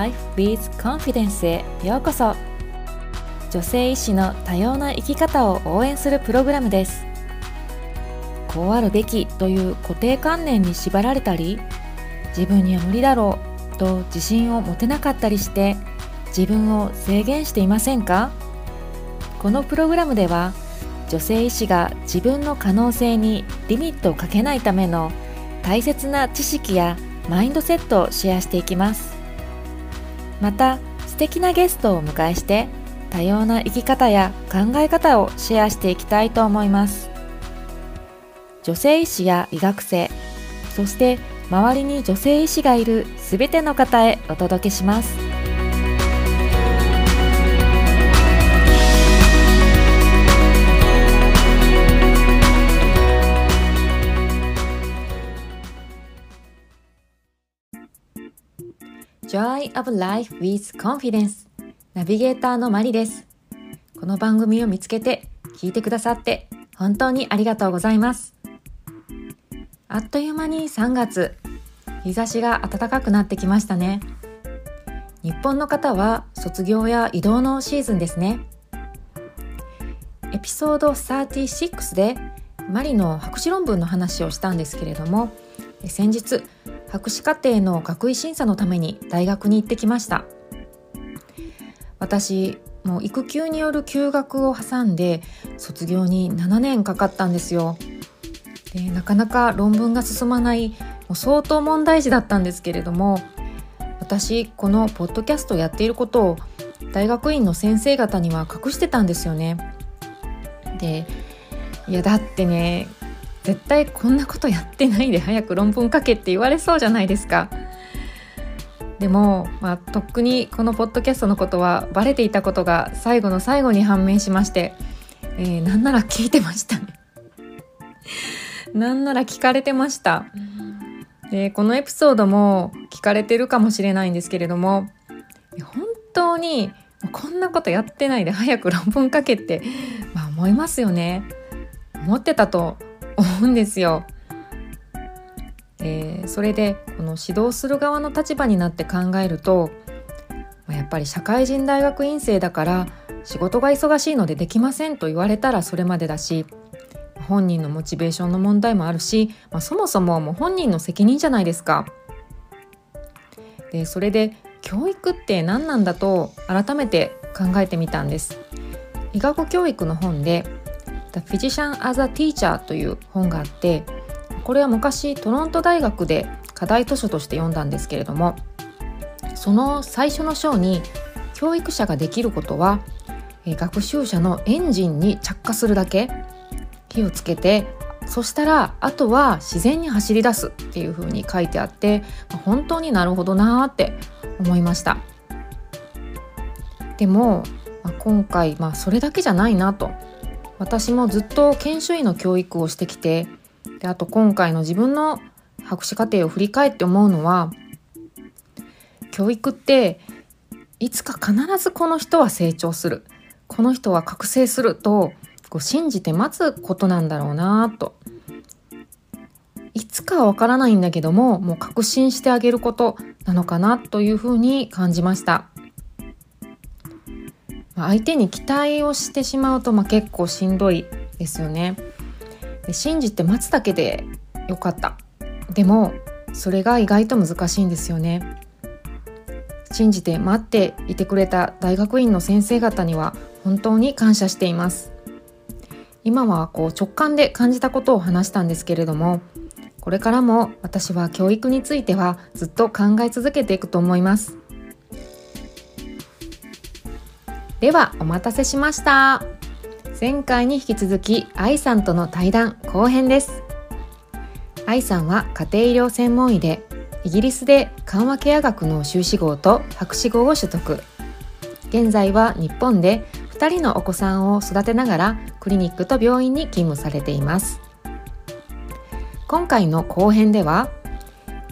Life with Confidence へようこそ。女性医師の多様な生き方を応援するプログラムです。こうあるべきという固定観念に縛られたり自分には無理だろうと自信を持てなかったりして自分を制限していませんか？このプログラムでは女性医師が自分の可能性にリミットをかけないための大切な知識やマインドセットをシェアしていきます。また素敵なゲストをお迎えして多様な生き方や考え方をシェアしていきたいと思います。女性医師や医学生そして周りに女性医師がいるすべての方へお届けします。Joy of Life with Confidence. ナビゲーターのマリです。この番組を見つけて聞いてくださって本当にありがとうございます。あっという間に3月。日差しが暖かくなってきましたね。日本の方は卒業や移動のシーズンですね。エピソード36でマリの博士論文の話をしたんですけれども先日博士課程の学位審査のために大学に行ってきました。私もう育休による休学を挟んで卒業に7年かかったんですよ。でなかなか論文が進まないもう相当問題児だったんですけれども私このポッドキャストをやっていることを大学院の先生方には隠してたんですよね。でいやだってね絶対こんなことやってないで早く論文書けって言われそうじゃないですか。でも、まあ、とっくにこのポッドキャストのことはバレていたことが最後の最後に判明しまして、えー、なんなら聞いてましたね。なんなら聞かれてました。でこのエピソードも聞かれてるかもしれないんですけれども本当にこんなことやってないで早く論文書けって、まあ、思いますよね。思ってたと思うんですよ。えー、それでこの指導する側の立場になって考えるとやっぱり社会人大学院生だから仕事が忙しいのでできませんと言われたらそれまでだし本人のモチベーションの問題もあるし、まあ、そもそももう本人の責任じゃないですか。でそれで教育って何なんだと改めて考えてみたんです。医学教育の本で The Physician as a Teacher という本があってこれは昔トロント大学で課題図書として読んだんですけれどもその最初の章に教育者ができることは学習者のエンジンに着火するだけ火をつけてそしたらあとは自然に走り出すっていう風に書いてあって本当になるほどなーって思いました。でも今回、まあ、それだけじゃないなと私もずっと研修医の教育をしてきてであと今回の自分の博士課程を振り返って思うのは教育っていつか必ずこの人は成長する。この人は覚醒するとこう信じて待つことなんだろうなと。いつかはわからないんだけどももう確信してあげることなのかなというふうに感じました。相手に期待をしてしまうと、まあ、結構しんどいですよね。で信じて待つだけでよかった。でもそれが意外と難しいんですよね。信じて待っていてくれた大学院の先生方には本当に感謝しています。今はこう直感で感じたことを話したんですけれどもこれからも私は教育についてはずっと考え続けていくと思います。ではお待たせしました。前回に引き続き愛さんとの対談後編です。愛さんは家庭医療専門医でイギリスで緩和ケア学の修士号と博士号を取得。現在は日本で2人のお子さんを育てながらクリニックと病院に勤務されています。今回の後編では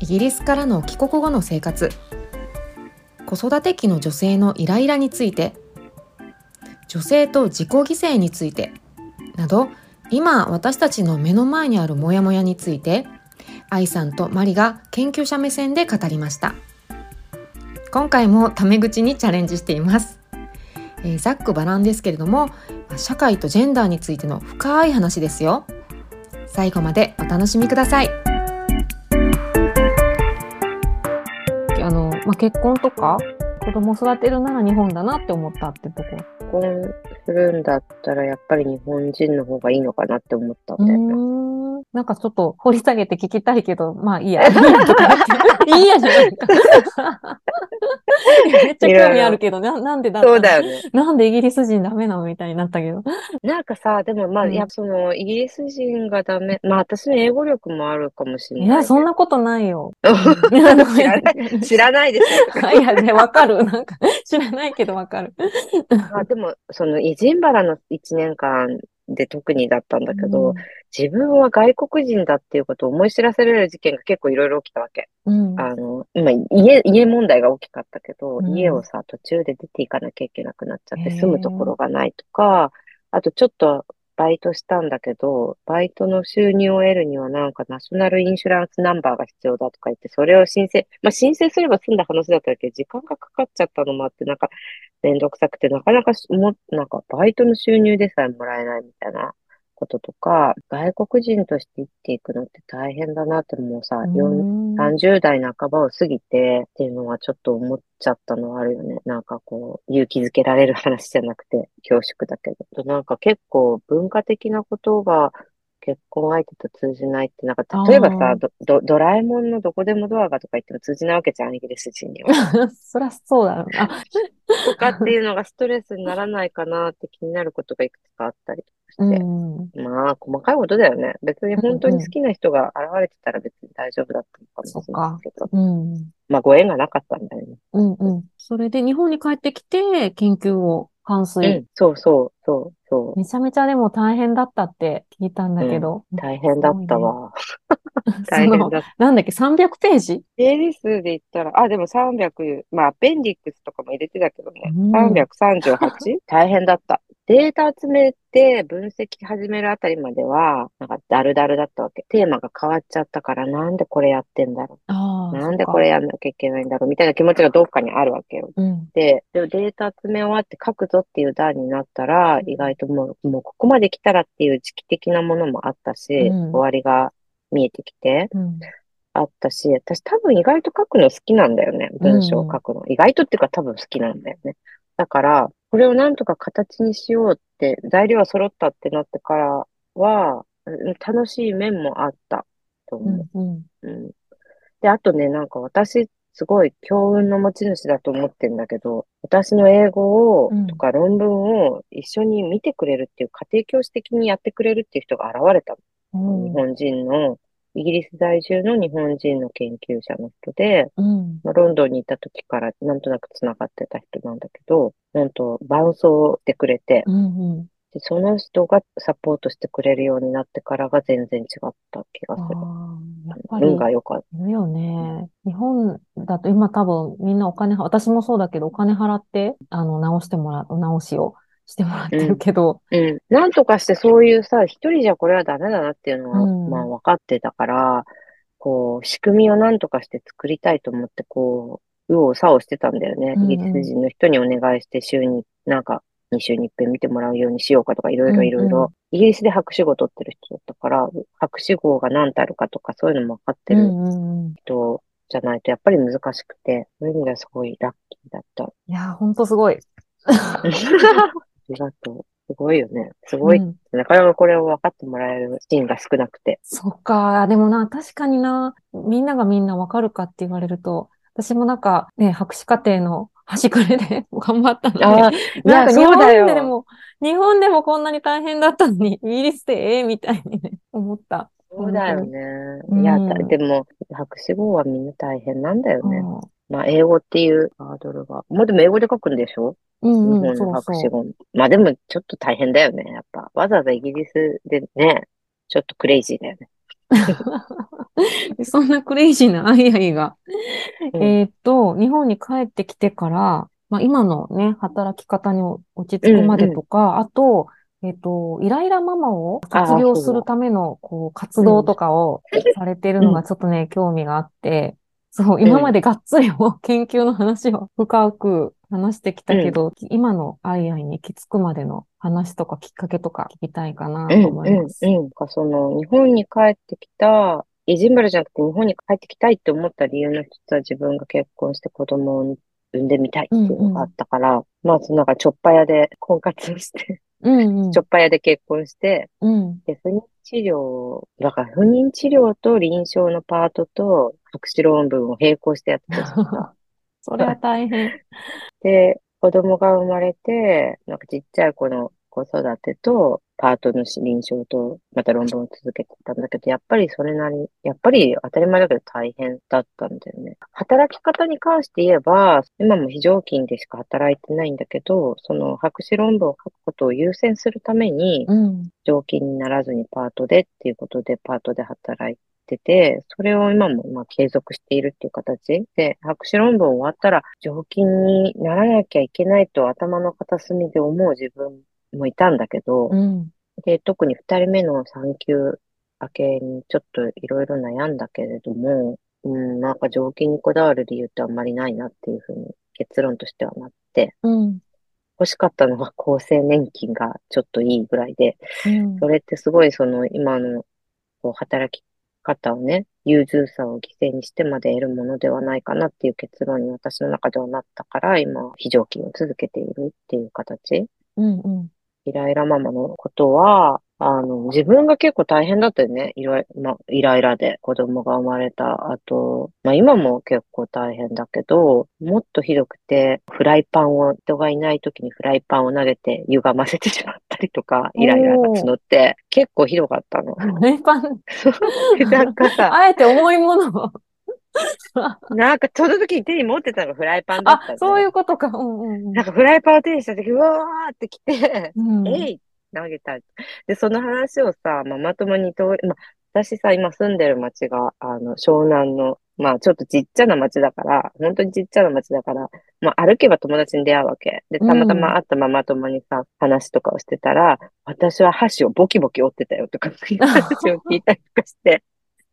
イギリスからの帰国後の生活子育て期の女性のイライラについて女性と自己犠牲について。など今私たちの目の前にあるモヤモヤについて愛さんとマリが研究者目線で語りました。今回もタメ口にチャレンジしています、えーざっくばらんですけれども社会とジェンダーについての深い話ですよ。最後までお楽しみください。あの、まあ、結婚とか子供育てるなら日本だなって思ったってとこ婚するんだったら、やっぱり日本人の方がいいのかなって思ったんだよね。なんかちょっと掘り下げて聞きたいけど、まあいいや。いいやとか言っていいやじゃないか。めっちゃ興味あるけど、ななんでだそうだよね。なんでイギリス人ダメなのみたいになったけど。なんかさ、でもまあ、うんいや、その、イギリス人がダメ。まあ、私の英語力もあるかもしれない、いや、そんなことないよ。知らない、知らないですよ。いや、ね、わかる。なんか、知らないけどわかる。まあ、でも、その、イジンバラの1年間で特にだったんだけど、自分は外国人だっていうことを思い知らせられる事件が結構いろいろ起きたわけ。うん、あの、今、家、家問題が大きかったけど、うん。家をさ、途中で出ていかなきゃいけなくなっちゃって、住むところがないとか、あとちょっとバイトしたんだけど、バイトの収入を得るにはなんかナショナルインシュランスナンバーが必要だとか言って、それを申請、まあ申請すれば済んだ話だったけど、時間がかかっちゃったのもあって、なんかめんどくさくて、なかなかも、なんかバイトの収入でさえもらえないみたいな。こととか、外国人として生きていくのって大変だなってもうさ、うん4 30代半ばを過ぎてっていうのはちょっと思っちゃったのはあるよね。なんかこう、勇気づけられる話じゃなくて恐縮だけど。なんか結構文化的なことが結婚相手と通じないって、なんか例えばさ、ドドドラえもんのどこでもドアがとか言っても通じないわけじゃん、イギリス人には。そりゃそうだろうな。とかっていうのがストレスにならないかなって気になることがいくつかあったりとかうして。ん。まあ、細かいことだよね。別に本当に好きな人が現れてたら別に大丈夫だったのかもしれないけど。うん。まあ、ご縁がなかったんだよね。うんうん。それで日本に帰ってきて研究を、関う水。ん、そうそう、そう、そめちゃめちゃでも大変だったって聞いたんだけど。う。大変だったわ。大変だった。なんだっけ、300ページ？ページ数で言ったら、あ、でも300、まあ、アペンディックスとかも入れてたけどね。うん 338? 大変だった。データ集めて分析始めるあたりまでは、なんかダルダルだったわけ。テーマが変わっちゃったから、なんでこれやってんだろう。なんでこれやんなきゃいけないんだろう。みたいな気持ちがどっかにあるわけよ。うん。で、でもデータ集め終わって書くぞっていう段になったら、意外ともう、もうここまで来たらっていう時期的なものもあったし、うん終わりが見えてきて、うん。あったし、私多分意外と書くの好きなんだよね。文章を書くの。意外とっていうか多分好きなんだよね。だから、これをなんとか形にしようって、材料は揃ったってなってからは、うん楽しい面もあったとう思う。ん。うん。うん。で、あとね、なんか私、すごい強運の持ち主だと思ってんだけど、私の英語をうん、とか論文を一緒に見てくれるっていう、家庭教師的にやってくれるっていう人が現れたの。日本人の、イギリス在住の日本人の研究者の人で、うん。まあ、ロンドンにいた時からなんとなく繋がってた人なんだけど、なんと伴奏してくれて、うん。うん。で、その人がサポートしてくれるようになってからが全然違った気がする。やっぱり運が良かった。よね。日本だと今多分みんなお金は、私もそうだけどお金払って、あの、直してもらう、直しをしてもらってるけど、うん。なんとかしてそういうさ、一人じゃこれはダメだなっていうのは、うんまあ分かってたから、こう、仕組みをなんとかして作りたいと思って、こう、右往左往してたんだよね。うんうんイギリス人の人にお願いして週に、なんか、2週に一遍見てもらうようにしようかとか、いろいろいろいうんうんろ。イギリスで博士号取ってる人だったから、博士号が何たるかとか、そういうのも分かってるうんうんうん。人じゃないと、やっぱり難しくて、そういう意味ではすごいラッキーだった。いやー、ほんとすごい。ありがとう。すごいよね。すごい。うんなかなかこれを分かってもらえるシーンが少なくて。そっか。でもな、確かにな、みんながみんなわかるかって言われると、私もなんかね、博士課程の端くれで 頑張ったのに、なんか日本でよ。も、日本でもこんなに大変だったのに、イギリスでええみたいにね、思った。そうだよね。うんいや、だでも、博士号はみんな大変なんだよね。うんまあ、英語っていうハードルが。もうでも英語で書くんでしょ？うんうん、日本の。博士号。まあでも、ちょっと大変だよね、やっぱ。わざわざイギリスでね、ちょっとクレイジーだよね。そんなクレイジーなアイアイが。うんえーっと、日本に帰ってきてから、まあ、今のね、働き方に落ち着くまでとか、あと、えーっと、イライラママを卒業するための、こう、活動とかをされてるのがちょっとね、興味があって、そう、今までがっつりもう研究の話を深く話してきたけど、今のアイアイに行き着くまでの話とかきっかけとか聞きたいかなとうん、思います。うん、うん。かその、日本に帰ってきた、イジンバルじゃなくて日本に帰ってきたいって思った理由の一つは自分が結婚して子供を産んでみたいっていうのがあったから、まあ、そのなんか、ちょっぱ屋で婚活をして、うんうんちょっぱ屋で結婚して、うん。で、不妊治療、だから不妊治療と臨床のパートと博士論文を並行してやってた。それは大変。で、子供が生まれて、なんかちっちゃい子の子育てと、パートの臨床と、また論文を続けてたんだけど、やっぱりそれなり、やっぱり当たり前だけど大変だったんだよね。働き方に関して言えば、今も非常勤でしか働いてないんだけど、その博士論文を書くことを優先するために、うん。常勤にならずにパートでっていうことで、パートで働いてて、それを今もまあ継続しているっていう形で、博士論文終わったら常勤にならなきゃいけないと頭の片隅で思う自分もいたんだけど、うん。で、特に二人目の産休明けにちょっといろいろ悩んだけれども、うん、なんか常勤にこだわる理由ってあんまりないなっていうふうに結論としてはなって、うん。欲しかったのは厚生年金がちょっといいぐらいで、うん。それってすごいその今のこう働き方をね、融通さを犠牲にしてまで得るものではないかなっていう結論に私の中ではなったから、今、非常勤を続けているっていう形。うん。うん。イライラママのことは、あの、自分が結構大変だったよね。イライ、ま、イライラで子供が生まれた後、まあ今も結構大変だけど、もっとひどくて、フライパンを、人がいない時にフライパンを投げて歪ませてしまったりとか、イライラが募って、結構ひどかったの。フライパン、でなんかさ、あえて重いものを。なんかその時に手に持ってたのがフライパンだったあ、のそういうことか。うんうんうんなんかフライパンを手にした時、うわーって来て、うん。えい投げた。で、その話をさ、ママ友に通り、まあ、私さ、今住んでる町が、あの、湘南の、まあ、ちょっとちっちゃな町だから、本当にちっちゃな町だから、まあ、歩けば友達に出会うわけ。で、たまたま会ったママ友にさ、話とかをしてたら、私は箸をボキボキ折ってたよとか、いう話を聞いたりとかして、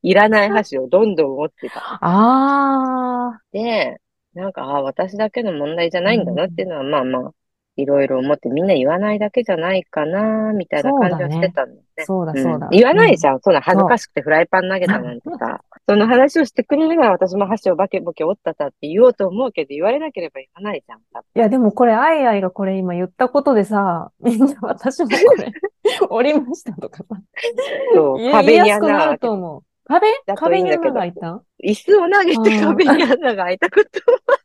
いらない箸をどんどん折ってた。あで、なんか、ああ、私だけの問題じゃないんだなっていうのは、まあまあ、いろいろ思ってみんな言わないだけじゃないかな、みたいな感じはしてたんだよね。あ、そうだそうだ。ん言わないじゃん。そんな恥ずかしくてフライパン投げたなんてさ。その話をしてくれるなら私も箸をバケボケ折ったたって言おうと思うけど、言われなければ言わないじゃん。いや、でもこれ、アイアイがこれ今言ったことでさ、みんな私もこれ、折りましたとかさ、そう壁に穴が開いてと思う。壁壁に穴が開いた？椅子を投げてうん壁に穴が開いたことは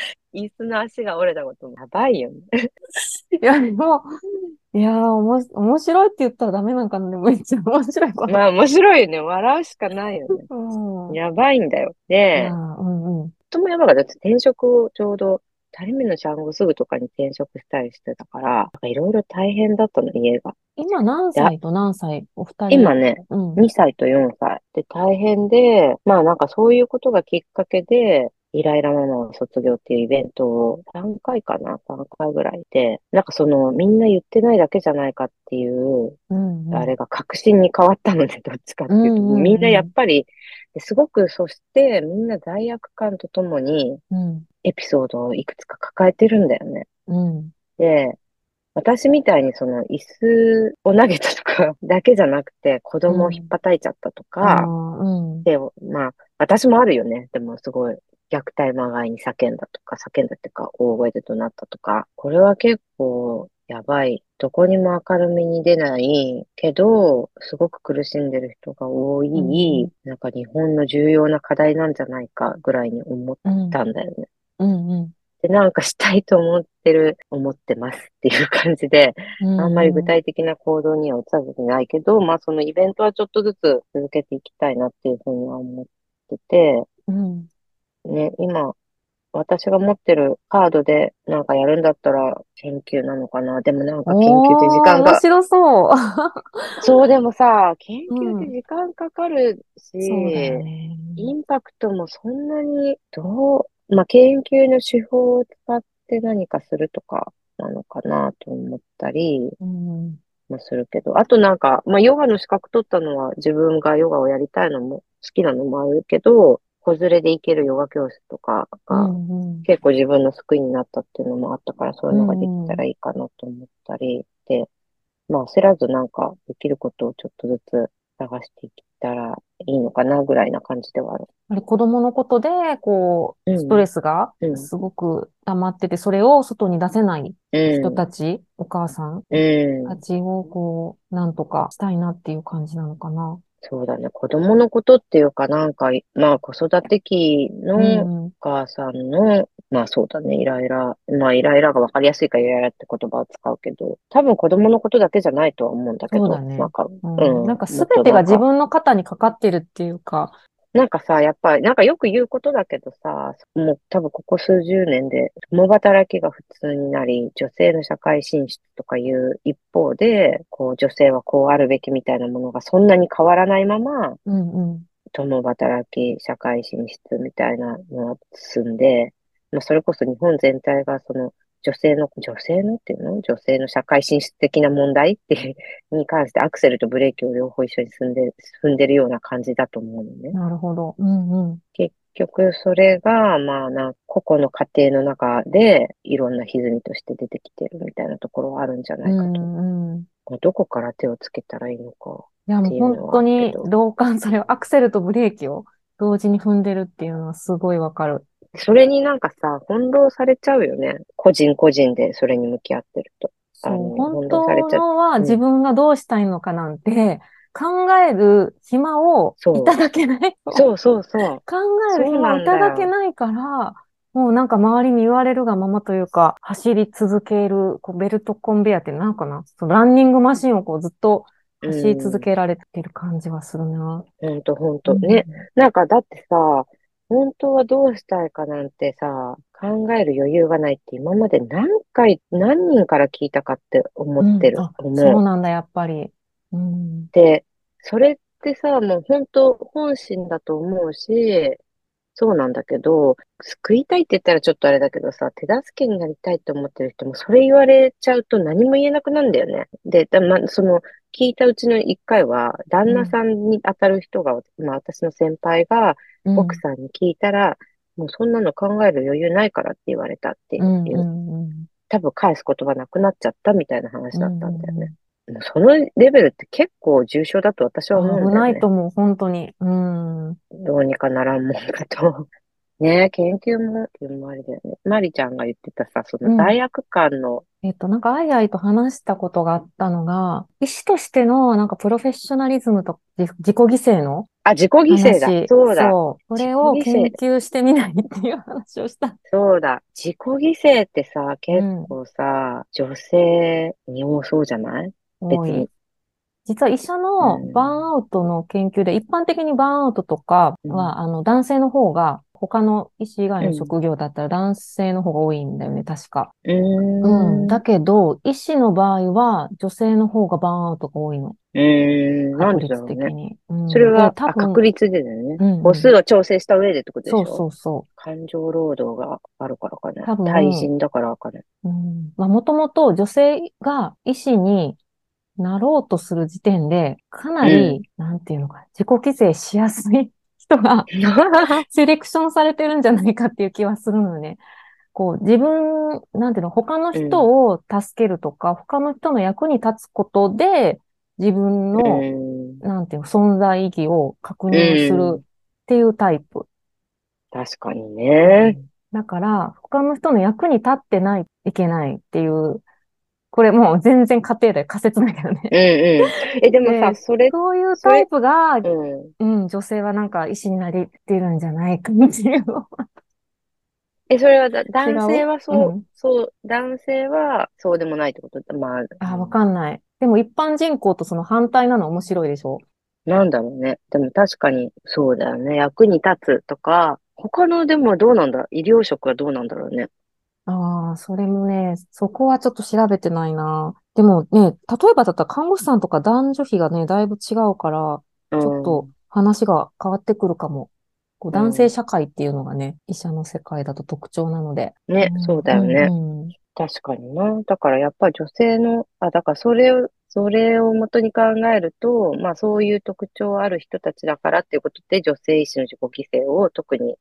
椅子の足が折れたこともやばいよね。いや、でも、いやー、おも、面白いって言ったらダメなんかなでもめっちゃ面白いこと。まあ面白いよね。笑うしかないよね。うん。いやばいんだよ。でうんうん。ともやばかった。転職をちょうど、二人目の産後すぐとかに転職したりしてたから、いろいろ大変だったの、家が。今何歳と何歳？お二人今ね、うん。2歳と4歳で大変で、まあなんかそういうことがきっかけで、イライラママを卒業っていうイベントを3回かな ?3 回ぐらいで、なんかそのみんな言ってないだけじゃないかっていう、うんうん。あれが確信に変わったので、どっちかっていうと、うんうんうんみんなやっぱり、すごくそしてみんな罪悪感とともにうん。エピソードをいくつか抱えてるんだよね。うん。で、私みたいにその椅子を投げたとか だけじゃなくて、子供を引っ叩いちゃったとあか、ーうん。で、まあ、私もあるよね。でもすごい、虐待まがいに叫んだとか、叫んだっていうか、大声で怒鳴ったとか、これは結構やばい。どこにも明るみに出ないけど、すごく苦しんでる人が多い、うんなんか日本の重要な課題なんじゃないかぐらいに思っうん。たんだよね。うんうん。で、なんかしたいと思ってる、思ってますっていう感じで、うん。あんまり具体的な行動には移さずにないけど、まあそのイベントはちょっとずつ続けていきたいなっていうふうには思ってて、うん。ね、今、私が持ってるカードでなんかやるんだったら研究なのかな。でもなんか研究って時間おー面が、白そう。そうでもさ、研究って時間かかるし、そうだよね。インパクトもそんなに、どう、まあ、研究の手法を使って何かするとかなのかなと思ったりうん。もするけど、あとなんか、まあ、ヨガの資格取ったのは自分がヨガをやりたいのも好きなのもあるけど、子連れで行けるヨガ教室とかうが。結構自分の救いになったっていうのもあったから、そういうのができたらいいかなと思ったり、で、まあ焦らずなんかできることをちょっとずつ探していったらいいのかなぐらいな感じではある。やっぱり子供のことで、こう、うんストレスがうんすごく溜まってて、それを外に出せないうん。人たち、お母さんた。ちを、こう、なんとかしたいなっていう感じなのかな。そうだね。子供のことっていうかなんか、まあ子育て期うのんお母さんの、まあそうだね、イライラ。まあイライラがわかりやすいからイライラって言葉を使うけど、多分子供のことだけじゃないとは思うんだけど、そうだねなんか、うんうんなんかすもっとべてが自分の肩にかかってるっていうか、なんかさ、やっぱり、なんかよく言うことだけどさ、もう多分ここ数十年で、共働きが普通になり、女性の社会進出とかいう一方で、こう女性はこうあるべきみたいなものがそんなに変わらないまま、うんうん。共働き、社会進出みたいなのが進んで、まあ、それこそ日本全体がその女性の、女性のっていうの？女性の社会進出的な問題っていう に関してアクセルとブレーキを両方一緒に踏んで、踏んでるような感じだと思うのね。なるほど。うんうん。結局それが、まあな、個々の家庭の中でいろんな歪みとして出てきてるみたいなところはあるんじゃなういかと。んうん。どこから手をつけたらいいのか。いや、もう本当に同感、それをアクセルとブレーキを同時に踏んでるっていうのはすごいわかる。それになんかさ、翻弄されちゃうよね。個人個人でそれに向き合ってると。そう、本当はうん自分がどうしたいのかなんて考える暇をいただけない。そうそうそう。考える暇をいただけないから、もうなんか周りに言われるがままというか、走り続ける、こうベルトコンベヤーってなんかな、そのランニングマシンをこうずっと走り続けられてる感じはするな。ほんとほんと。ね。なんかだってさ、本当はどうしたいかなんてさ、考える余裕がないって今まで何回、何人から聞いたかって思ってる。うん。そうなんだ、やっぱり。うん。で、それってさ、もう本当本心だと思うし、そうなんだけど、救いたいって言ったらちょっとあれだけどさ、手助けになりたいって思ってる人もそれ言われちゃうと何も言えなくなるんだよね。で、だま、その、聞いたうちの一回は、旦那さんに当たる人が、まあ私の先輩がうん奥さんに聞いたら、もうそんなの考える余裕ないからって言われたっていう、うんうんうん多分返す言葉なくなっちゃったみたいな話だったんだよね。うんうんそのレベルって結構重症だと私は思うんだ危なよね。いと思う、本当に。うん。どうにかならんもんかと。ねえ、研究も、もあれだよね。マリちゃんが言ってたさ、そうんの罪悪感の、えっと、なんか、あいあいと話したことがあったのが、医師としての、なんか、プロフェッショナリズムと自自己犠牲のあ、自己犠牲だ。話。そうだ。そう。それを研牲究してみないっていう話をした。そうだ。自己犠牲ってさ、結構さ、女性に多そうじゃない？別多いに。。実は医者のうんバーンアウトの研究で、一般的にバーンアウトとかは、あの、男性の方が、他の医師以外の職業だったら男性の方が多いんだよね、確か。うーん。うん。だけど、医師の場合は、女性の方がバーンアウトが多いの。うーん。なん確率でだろうね。的に。うんそれは、確率でだよね。うんうん母数を調整した上でってことでしょ？そうそうそ感情労働があるからかね。多分対人だからかね。う。うん。まあ、もともと女性が医師になろうとする時点で、かなり、なんていうのか、自己犠牲しやすい人が セレクションされてるんじゃないかっていう気はするのよね。こう、自分、なんていうの、他の人を助けるとか、他の人の役に立つことで、自分うの、ん。なんていうの、存在意義を確認すうんるっていうタイプ。確かにね。だから、他の人の役に立ってないといけないっていう、これもう全然家庭で仮説だけどね。うんうん。え、でもさ、でそれ、そういうタイプが、うん。うん、女性はなんか医師になりてるんじゃないかっていうの。え、それはだ、男性はそう、う？んそう、男性はそうでもないってこと？だ。まあ、あ、わかんない。でも一般人口とその反対なの面白いでしょ？なんだろうね。でも確かにそうだよね。役に立つとか、他のでもどうなんだ？医療職はどうなんだろうね。ああ、それもね、そこはちょっと調べてないな。でもね、例えばだったら看護師さんとか男女比がね、だいぶ違うから、うんちょっと話が変わってくるかも。こううん男性社会っていうのがね、医者の世界だと特徴なので。ね、んそうだよね。うんうん確かにな。だからやっぱり女性の、あ、だからそれを、それをもとに考えると、まあそういう特徴ある人たちだからっていうことで、女性医師の自己犠牲を特に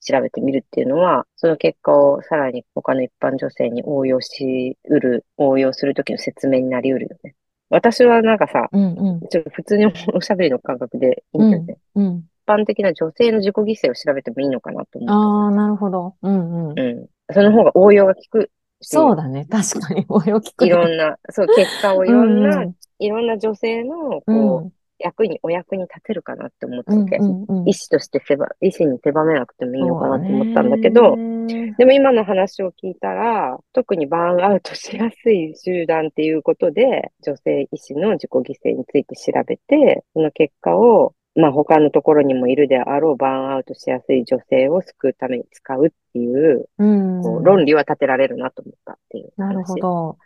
調べてみるっていうのは、その結果をさらに他の一般女性に応用しうる、応用するときの説明になりうるよね。私はなんかさ、うんうん。ちょっと普通におしゃべりの感覚でいいんだよね。うん。一般的な女性の自己犠牲を調べてもいいのかなと思ああ、なるほど。うんうん。う。うん。その方が応用が効くし、そうだね。確かに、応用聞くね。いろんな、そう、結果をいろんな、うんいろんな女性の、うん。役に、お役に立てるかなって思ったうんわけ。うんうん。医師として狭、医師に狭めなくてもいいのかなと思ったんだけど、ねでも今の話を聞いたら、特にバーンアウトしやすい集団っていうことで、女性医師の自己犠牲について調べて、その結果を、まあ他のところにもいるであろうバーンアウトしやすい女性を救うために使うっていう、うん。こう論理は立てられるなと思ったっていう話。なるほど。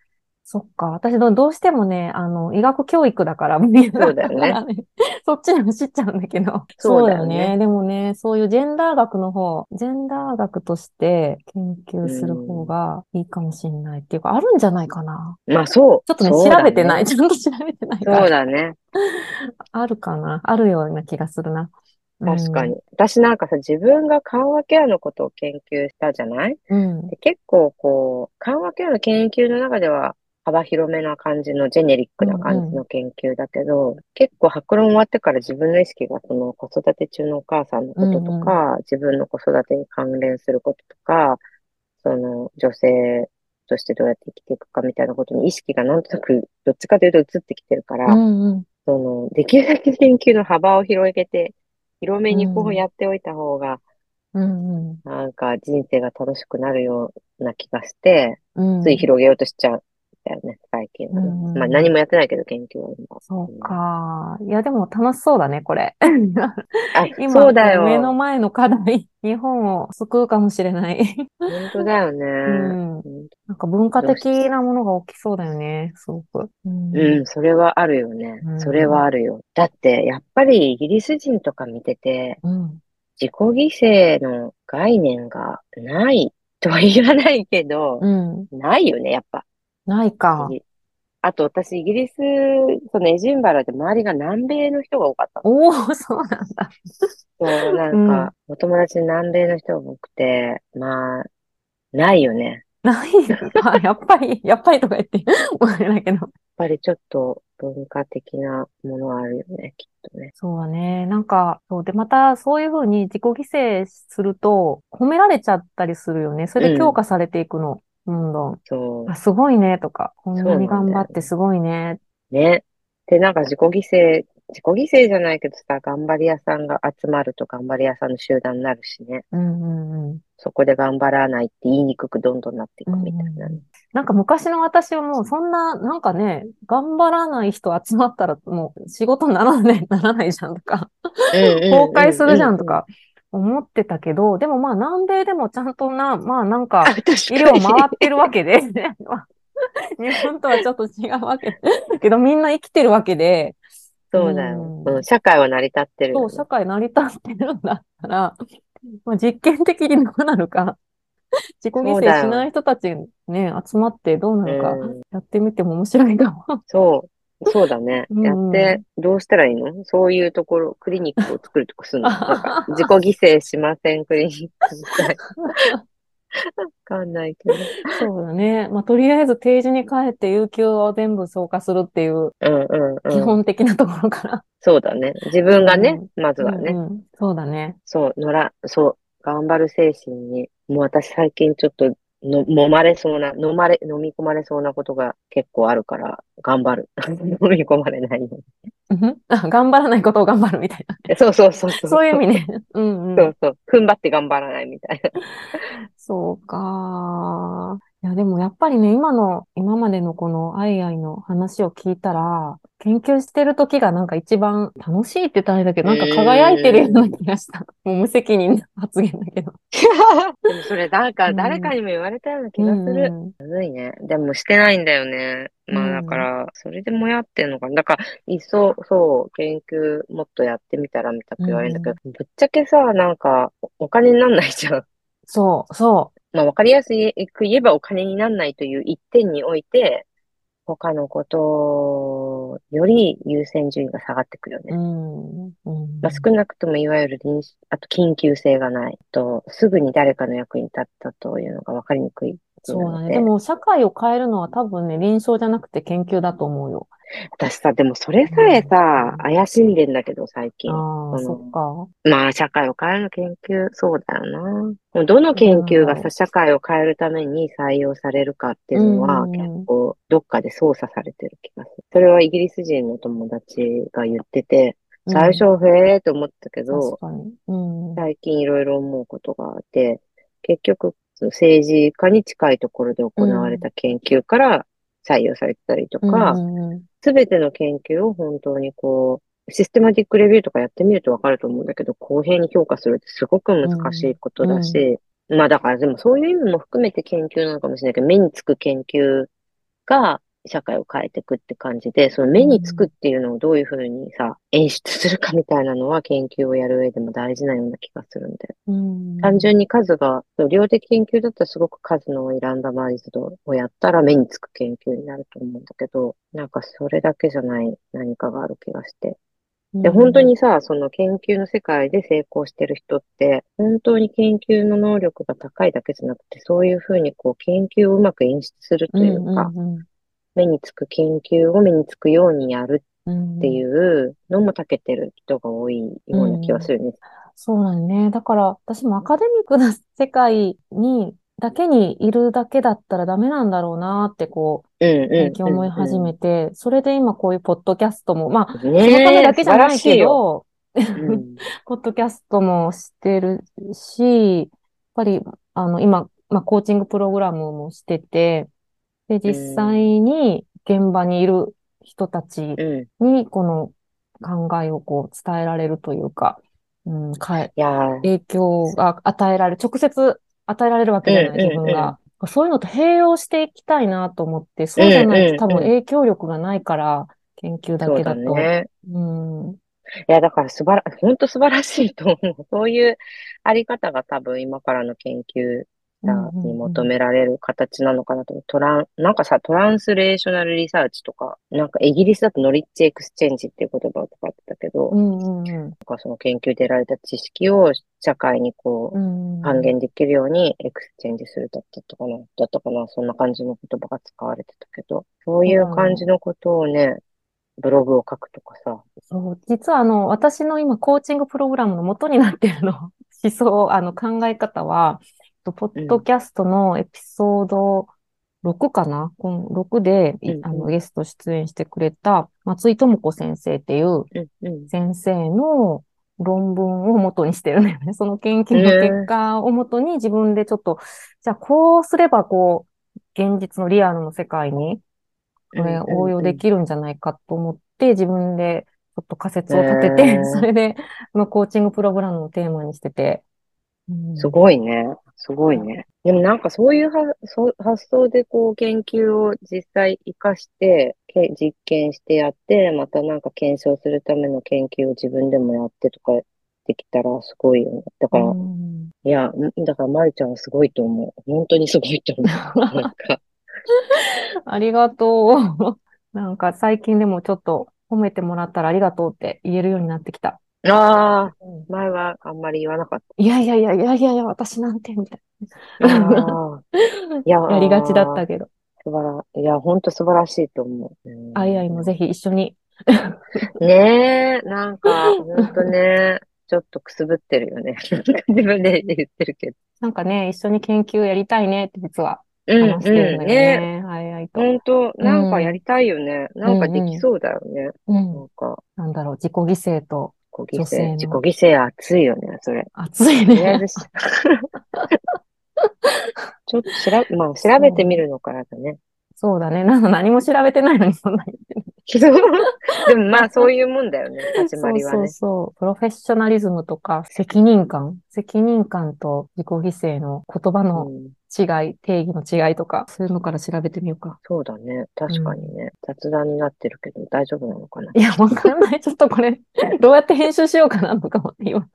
そっか。私ど、どうしてもね、あの、医学教育だから、そうだよね そっちに走っちゃうんだけど。そうだよねそうでもね、そういうジェンダー学の方、ジェンダー学として研究する方がいいかもしれないっていうか、あるんじゃないかな。まあそう。ちょっとね、そうだ調べてない。ちゃんと調べてないかそうら。だね。あるかな。あるような気がするな。確かに。私なんかさ、自分が緩和ケアのことを研究したじゃない？うん。で結構こう、緩和ケアの研究の中では幅広めな感じの、ジェネリックな感じの研究だけど、結構白論終わってから自分の意識がその子育て中のお母さんのこととか、自分の子育てに関連することとか、その女性としてどうやって生きていくかみたいなことに意識がなんとなくどっちかというと移ってきてるから、うんうん。その、できるだけ研究の幅を広げて、広めにこううんやっておいた方が、うんうん。なんか人生が楽しくなるような気がして、うん。つい広げようとしちゃうんだよね、最近まあ何もやってないけど、研究は今。そうか。いや、でも楽しそうだね、これ。あ、今、そうだよ。目の前の課題、日本を救うかもしれない。本当だよね。んうんなんか文化的なものが起きそうだよね、すごく。うんうん、それはあるよねう。んそれはあるよ。だって、やっぱりイギリス人とか見てて、うん。自己犠牲の概念がないとは言わないけど、うん。ないよね、やっぱ。ないか。あと私、イギリス、そのエジンバラで周りが南米の人が多かったの。おお、そうなんだ。そう、なんか、お友達に南米の人が多くて、まあ、ないよね。やっない？あ、やっぱり、やっぱりとか言って、申し訳ないけど。ぱりちょっと文化的なものはあるよね、きっとね。そうだね。なんか、そうで、また、そういうふうに自己犠牲すると、褒められちゃったりするよね。それで強化されていくの。どんどん。そあ、すごいね、とか。こんなに頑張ってすごいね。う。ね。で、なんか自己犠牲、自己犠牲じゃないけどさ、頑張り屋さんが集まると頑張り屋さんの集団になるしね。うんうんうん。そこで頑張らないって言いにくくどんどんなっていくみたいなね。なんか昔の私はもうそんな、なんかね、頑張らない人集まったらもう仕事にならない、ならないじゃんとか、崩壊するじゃんとか思ってたけど、でもまあ南米でもちゃんとな、まあなんか医療に。回ってるわけで、日本とはちょっと違うわけ。けどみんな生きてるわけで、そうだよ。うんうん、社会は成り立ってるよそう、ね。社会成り立ってるんだったら、まあ、実験的にどうなるか、自己犠牲しない人たちね、集まってどうなるか、うんやってみても面白いかも。そう。そうだね。うんやって、どうしたらいいの？そういうところ、クリニックを作るとかするの？なんか、自己犠牲しませんクリニックみたいな。わかんないけど。そうだね。まあ、とりあえず定時に帰って有給を全部消化するっていううんうん基うん。本的なところから。そうだね。自分がね、まずはね。うんうんそうだね。そう、のら、そう、頑張る精神に、もう私最近ちょっとの、揉まれそうな、飲まれ、飲み込まれそうなことが結構あるから、頑張る。飲み込まれないよううんあ 頑張らないことを頑張るみたいな。に。そうそうそうそう。そういう意味ね。うんうん。そうそう。踏ん張って頑張らないみたいな。そうか。いや、でもやっぱりね、今の、今までのこのアイアイの話を聞いたら、研究してる時がなんか一番楽しいって言ったらあれだけど、なんか輝いてるような気がした。もう無責任な発言だけど。それなんか誰かにも言われたような気がする。うんむずいね。でもしてないんだよね。まうんあだから、それでもやってんのかな。だから、いっそ、そう、研究もっとやってみたらみたく言われるんだけど、ぶっちゃけさ、なんか、おお金になんないじゃん。そう、そまあわかりやすく言えばお金になんないという一点において、他のことと、より優先順位が下がってくるよね。うん。うん。まあ、少なくともいわゆる臨床あと緊急性がないと、すぐに誰かの役に立ったというのが分かりにくいそうだね。ででも、社会を変えるのは多分ね、臨床じゃなくて研究だと思うよ。私さ、でもそれさえさ、怪しんでんだけど、最近。ああ、そっか。まあ、社会を変えるの研究、そうだよな。どの研究がうんさ、社会を変えるために採用されるかっていうのは、うん結構、どっかで操作されてる気がする。それはイギリス人の友達が言ってて、最初、へーって思ったけうん、ど。うん。最近いろいろ思うことがあって、結局、政治家に近いところで行われた研究から採用されてたりとか、うんうんうん。すべての研究を本当にこう、システマティックレビューとかやってみるとわかると思うんだけど、公平に評価するってすごく難しいことだし、まあだからでもそういう意味も含めて研究なのかもしれないけど、目につく研究が社会を変えていくって感じで、その目につくっていうのをどういうふうにさ、演出するかみたいなのは研究をやる上でも大事なような気がするんだよ。うん。単純に数が、量的研究だったらすごく数の多いランダマイズドをやったら目につく研究になると思うんだけど、なんかそれだけじゃない何かがある気がして。で、本当にさ、その研究の世界で成功してる人って、本当に研究の能力が高いだけじゃなくて、そういうふうにこう研究をうまく演出するというか、うんうん目につく研究を目につくようにやるうん、っていうのも長けてる人が多いような気がするね。そうなんね。だから、私もアカデミックな世界に、だけにいるだけだったらダメなんだろうなって、こう、うんうん最近思い始めて、それで今こういうポッドキャストも、まあ、そのためだけじゃないけよ。ど、うん。ポッドキャストもしてるし、やっぱり、あの、今、まあ、コーチングプログラムもしてて、で、実際に現場にいる人たちうん。に、この考えをこう伝えられるというか、うん、かえい影響が与えられる、直接与えられるわけじゃない、自分が。そういうのと併用していきたいなと思って、そうじゃないと多分影響力がないから、研究だけだと。ね。うん。いや、だから素晴ら、本当素晴らしいと思う。そういうあり方が多分今からの研究者に求められる形なのかなと。トラン、なんかさ、 translational research とか、なんかイギリスだと knowledge exchange っていう言葉を使ってたけど、うんうんうん。なんかその研究で得られた知識を社会にこう、うん還元できるように exchange するだったかな、だったかな、そんな感じの言葉が使われてたけど、そういう感じのことをね、ブログを書くとかさ、そう、実はあの、私の今、コーチングプログラムの元になっているの、思想、あの、考え方は、とポッドキャストのエピソード6かな、この6で、いうんうんあの、ゲスト出演してくれた松井智子先生っていううんうん。先生の論文を元にしてるんだよね。その研究の結果を元に自分でちょっと、じゃあこうすればこう、現実のリアルの世界に、これ応用できるんじゃないかと思って、自分でちょっと仮説を立てへて、ー それで、このコーチングプログラムのテーマにしてて。うんすごいね。すごいね。でもなんかそういうはそう発想でこう研究を実際活かして、け実験してやって、またなんか検証するための研究を自分でもやってとかできたらすごいよね。だから、うんいや、んだからまるちゃんはすごいと思う。本当にすごいと思う。なんか、ありがとう。なんか最近でもちょっと褒めてもらったらありがとうって言えるようになってきた。ああ、前はあんまり言わなかっいやいやいやいやいやいや、私なんて、みたいた。な。いや やりがちだったけど。素晴ら、いや、本当素晴らしいと思う。うんあいあいもぜひ一緒に。ねえ、なんか、ほんとね、ちょっとくすぶってるよね。自分で言ってるけど。なんかね、一緒に研究やりたいねって実はうん、話してるんだうん、けどね。ね。はいはいと。ほんと、なんかやりたいよね。なんかできそうだよね。う。なんんか、なんだろう、自己犠牲と自己犠牲、自己犠牲熱いよね、それ。熱いね。とりあえずし ちょっと調べ、まあ、調べてみるのからだね。そうだね。なんか何も調べてないのにそんな言ってる。でもまあ、そういうもんだよね、始まりはそうね。そうそう。プロフェッショナリズムとか、責任感。責任感と自己犠牲の言葉うのん、違い、定義の違いとか、そういうのから調べてみようか。そうだね。確かにね。雑談になってるけど、大丈夫なのかな。いや、わかんない。ちょっとこれ、どうやって編集しようかなとか思って今。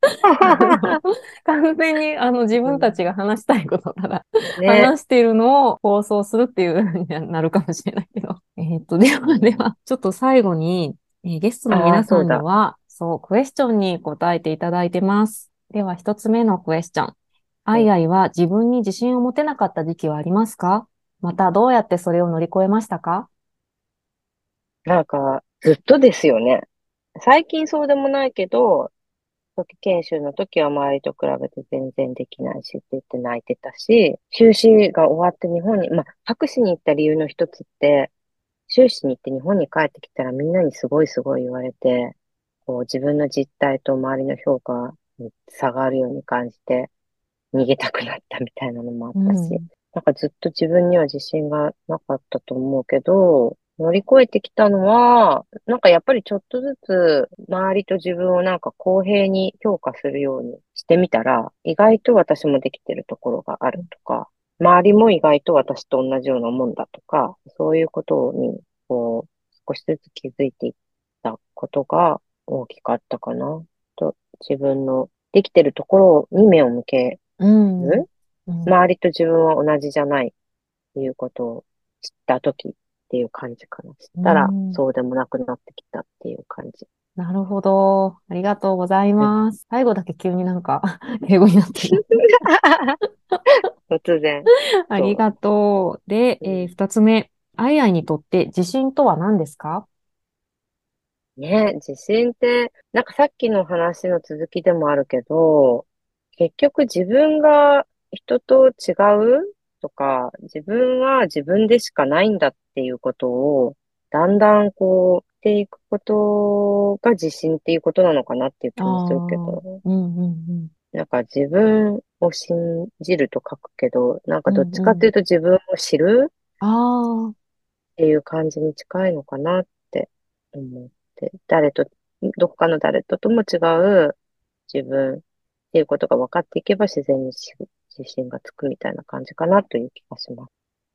完全にあの自分たちが話したいことただね。話しているのを放送するっていうにはなるかもしれないけど。えっと、ではでは、ちょっと最後に、えーゲストの皆さんには、そうクエスチョンに答えていただいてます。では、一つ目のクエスチョン。アイアイは自分に自信を持てなかった時期はありますか？また、どうやってそれを乗り越えましたか？なんか、ずっとですよね。最近そうでもないけど、初期研修の時は周りと比べて全然できないしって言って泣いてたし、修士が終わって日本に、まあ、博士に行った理由の一つって、修士に行って日本に帰ってきたらみんなにすごいすごい言われて、こう自分の実態と周りの評価に差があるように感じて、逃げたくなったみたいなのもあったし、うん。なんかずっと自分には自信がなかったと思うけど、乗り越えてきたのは、なんかやっぱりちょっとずつ周りと自分をなんか公平に評価するようにしてみたら、意外と私もできてるところがあるとか、周りも意外と私と同じようなもんだとか、そういうことに、こう、少しずつ気づいていったことが大きかったかな。と、自分のできてるところに目を向けうん。るうん周りと自分は同じじゃないっていうことを知ったときっていう感じかな。知ったらうんそうでもなくなってきたっていう感じ。なるほど。ありがとうございます。最後だけ急になんか、英語になってる。突然。ありがとう。で、えー二つ目。アイアイにとって自信とは何ですか？ね、自信って、なんかさっきの話の続きでもあるけど、結局自分が人と違うとか、自分は自分でしかないんだっていうことを、だんだんこう、していくことが自信っていうことなのかなっていう気もするけど。うんうんうん。なんか自分を信じると書くけど、なんかどっちかっていうと自分を知るっていう感じに近いのかなって思って、誰と、どこかの誰ととも違う自分っていうことが分かっていけば自然にし自信がつくみたいな感じかなという気がします。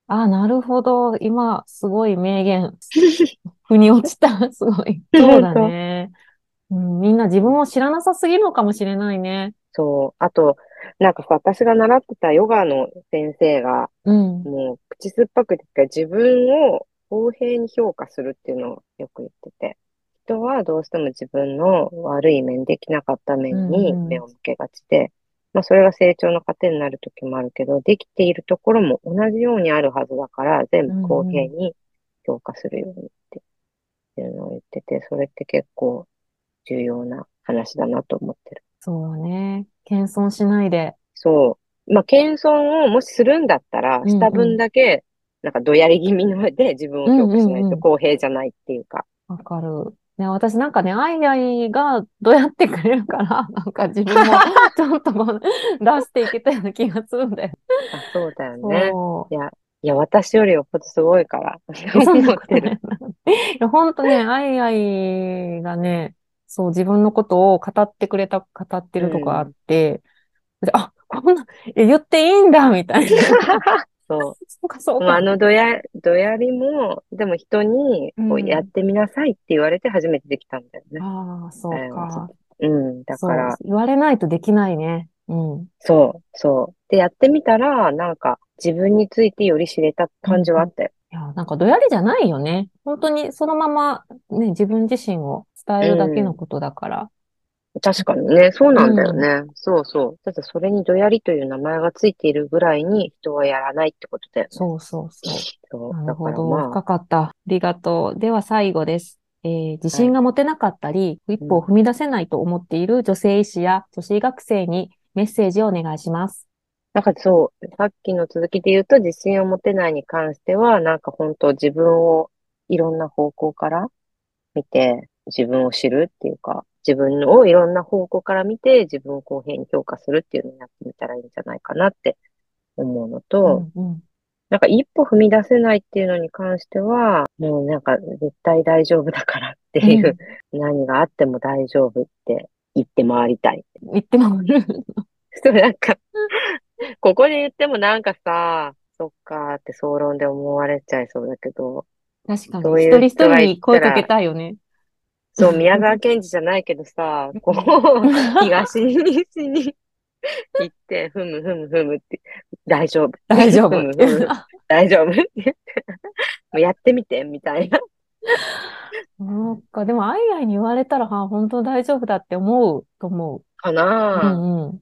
ああ、なるほど。今、すごい名言。腑に落ちた。すごい。そうだね。うん、みんな自分を知らなさすぎるのかもしれないね。そう。あと、なんかさ、私が習ってたヨガの先生が、うん。もう口酸っぱく言って自分を公平に評価するっていうのをよく言ってて、人はどうしても自分の悪い面、できなかった面に目を向けがちで、まあそれが成長の糧になる時もあるけど、できているところも同じようにあるはずだから、全部公平に評価するようにっていうのを言ってて、それって結構重要な話だなと思ってる。そうだね。謙遜しないで。そう。まあ、謙遜をもしするんだったら、うんうんした分だけ、なんか、どやり気味ので自分を評価しないうんうんうんと公平じゃないっていうか。わかる。ね、私なんかね、アイアイがどうやってくれるから、なんか自分も ちょっとこう出していけたような気がするんだよ。あ、そうだよね。そいや、いや、私よりよっぽどすごいから。う。そんなこと。ない。いや、ほんとね、アイアイがね、そう、自分のことを語ってくれた、語ってるとこあって、であ、こんな、え言っていいんだ、みたいな。そう。そうか、そうもうあか。のどや、どやりも、でも人に、こううんやってみなさいって言われて初めてできたんだよね。ああ、そうか。うん。だから、、言われないとできないね。うん。そう、そう。で、やってみたら、なんか、自分についてより知れた感じはあったよ。いや、なんかどやりじゃないよね。本当にそのままね、自分自身を伝えるだけのことだから。確かにね、そうなんだよね。そうそう。ただそれにどやりという名前がついているぐらいに人はやらないってことだよね。そうそうそう。なるだほど。ま深かった。ありがとう。では最後です。えー自信が持てなかったり、一歩を踏み出せないと思っている女性医師や女子学生にメッセージをお願いします。なんかそう、さっきの続きで言うと自信を持てないに関しては、なんか本当自分をいろんな方向から見て、自分を知るっていうか、自分をいろんな方向から見て、自分を公平に評価するっていうのをやってみたらいいんじゃないかなって思うのと、うんうん。なんか一歩踏み出せないっていうのに関しては、もうなんか絶対大丈夫だからっていう、何があっても大丈夫って言って回りたい。言って回る。そう、なんか、ここで言ってもなんかさ、そっかーって総論で思われちゃいそうだけど、確かに。そういう一人一人に声かけたいよね。そう、宮沢賢治じゃないけどさ、こう、東に西に行って、ふむふむふむって、大丈夫。大丈夫ふむふむ大丈夫って言って、もうやってみて、みたいな。なんか、でも、アイアイに言われたら、は本当大丈夫だって思うと思かう。うなぁ。んうん。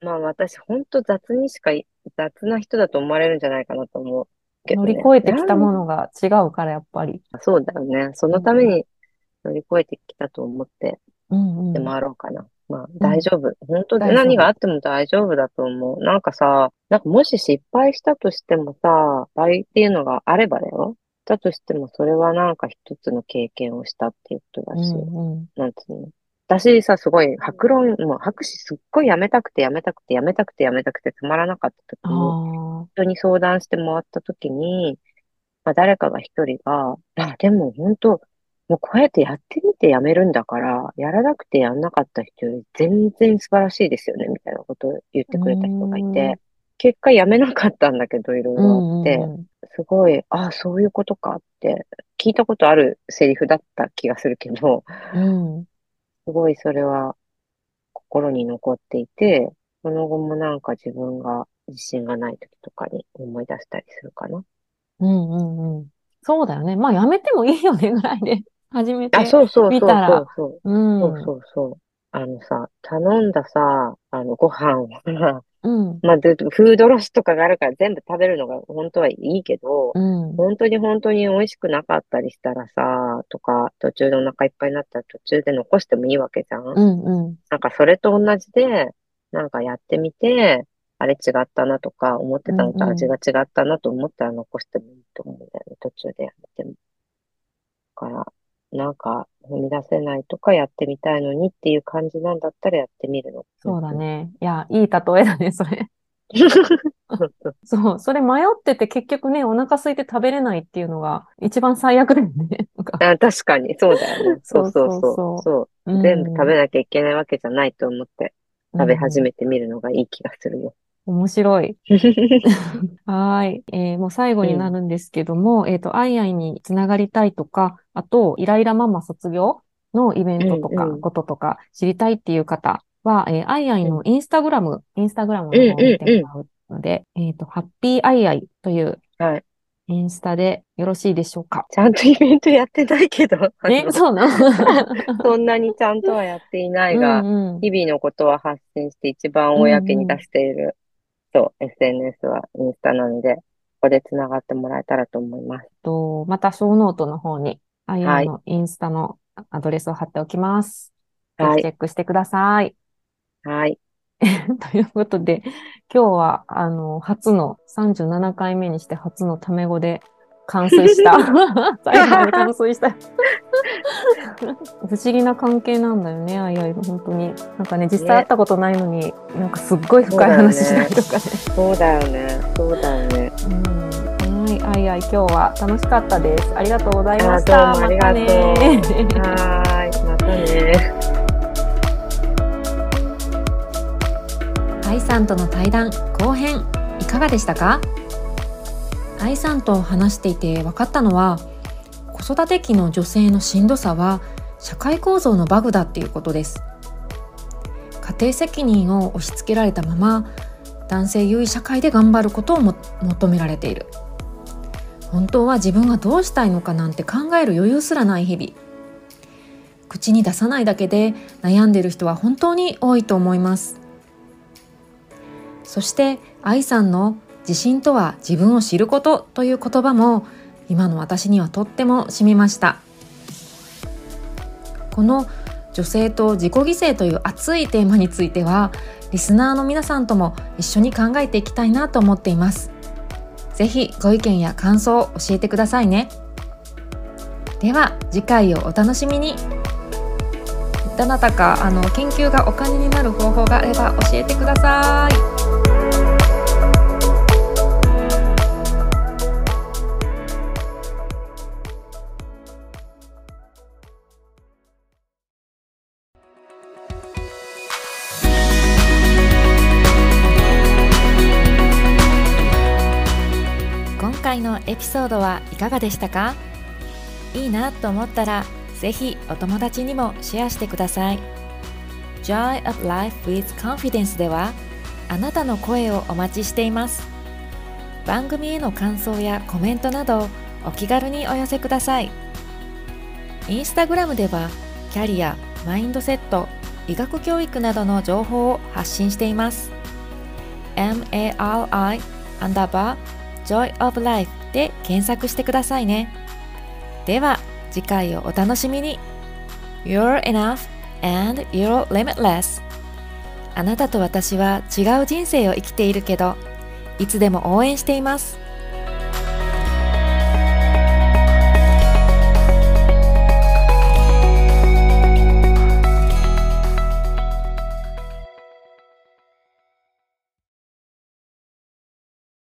まあ私、ほんと雑にしかい、雑な人だと思われるんじゃないかなと思う乗りね。越えてきたものが違うから、やっぱり。そうだよね。そのために乗り越えてきたと思ってうんうん。で回ろうかな。まあ大丈夫。本当大丈夫何があっても大丈夫だと思う。なんかさ、なんかもし失敗したとしてもさ、場合っていうのがあればだよ。だとしてもそれはなんか一つの経験をしたっていうことだし、うんうん。なんつうの。私さ、すごい、白論、もう博士すっごいやめたくてやめたくてやめたくてやめたくてたまらなかった時に。人に相談してもらった時に、まあ、誰かが一人が、あ、でも本当、もうこうやってやってみてやめるんだから、やらなくてやんなかった人より全然素晴らしいですよね、みたいなことを言ってくれた人がいて、結果やめなかったんだけど、いろいろあって、すごい、あ、そういうことかって、聞いたことあるセリフだった気がするけど、うん。すごいそれは心に残っていて、その後もなんか自分が自信がない時とかに思い出したりするかな。うんうんうん。そうだよね。まあ、やめてもいいよねぐらいで始めあ、て。そうそうそう見たらそうそう。うん。そうそうそう。あのさ、頼んださ、あの、ご飯をさ、うん。まあ、フードロスとかがあるから全部食べるのが本当はいいけど、うん。本当に本当に美味しくなかったりしたらさ、とか、途中でお腹いっぱいになったら途中で残してもいいわけじゃん。うんうん。なんかそれと同じで、なんかやってみて、あれ違ったなとか、思ってたのと味が違ったなと思ったら残してもいいと思うんだよね、途中でやめても。だから、なんか踏み出せないとかやってみたいのにっていう感じなんだったらやってみるの。そうだね。いや、いい例えだね、それ。そうそれ迷ってて結局ね、お腹空いて食べれないっていうのが一番最悪だよね。あ確かに、そうだよね。そ うそうそうそう。そう。全部食べなきゃいけないわけじゃないと思って食べ始めてみるのがいい気がするよ。面白い。はーい。えーもう最後になるんですけども、えっと、アイアイにつながりたいとか、あと、イライラママ卒業のイベントとか、うんうん。こととか知りたいっていう方は、えーアイアイのインスタグラム、インスタグラムの方を見てもらうので、えっと、ハッピーアイアイというはい。インスタでよろしいでしょうか？ちゃんとイベントやってないけど、あえ、の そうな そんなにちゃんとはやっていないが、うんうん。日々のことは発信して一番公に出している、そう、SNS はインスタなので、ここで繋がってもらえたらと思います。と、また、ショーノートの方に、アイアはいイのインスタのアドレスを貼っておきます。ぜはいひチェックしてください。はい。ということで、今日は、あの、初の37回目にして初のタメ語で完遂した。最後まで完遂した。不思議な関係なんだよね、あいあい本当に。なんかね、実際会ったことないのに、なんかすっごい深い話したりとかね。そうだよね。そうだよね。うん。はい、あいあい今日は楽しかったです。ありがとうございまあした。どうもありがとうまたねはーい。またね。愛さんとの対談後編いかがでしたか？愛さんと話していて分かったのは子育て期の女性のしんどさは社会構造のバグだっていうことです。家庭責任を押し付けられたまま男性優位社会で頑張ることをも求められている。本当は自分がどうしたいのかなんて考える余裕すらない日々。口に出さないだけで悩んでる人は本当に多いと思います。そして愛さんの自信とは自分を知ることという言葉も今の私にはとっても染みました。この女性と自己犠牲という熱いテーマについてはリスナーの皆さんとも一緒に考えていきたいなと思っています。ぜひご意見や感想を教えてくださいね。では次回をお楽しみに。どなたかあの研究がお金になる方法があれば教えてください。ソードはいかがでしたか？いいなと思ったらぜひお友達にもシェアしてください。Joy of Life with Confidence ではあなたの声をお待ちしています。番組への感想やコメントなどお気軽にお寄せください。インスタグラムではキャリア、マインドセット、医学教育などの情報を発信しています。MARI アンダーバー Joy of Life で検索してくださいね。では次回をお楽しみに。You're enough and you're limitless. あなたと私は違う人生を生きているけどいつでも応援しています。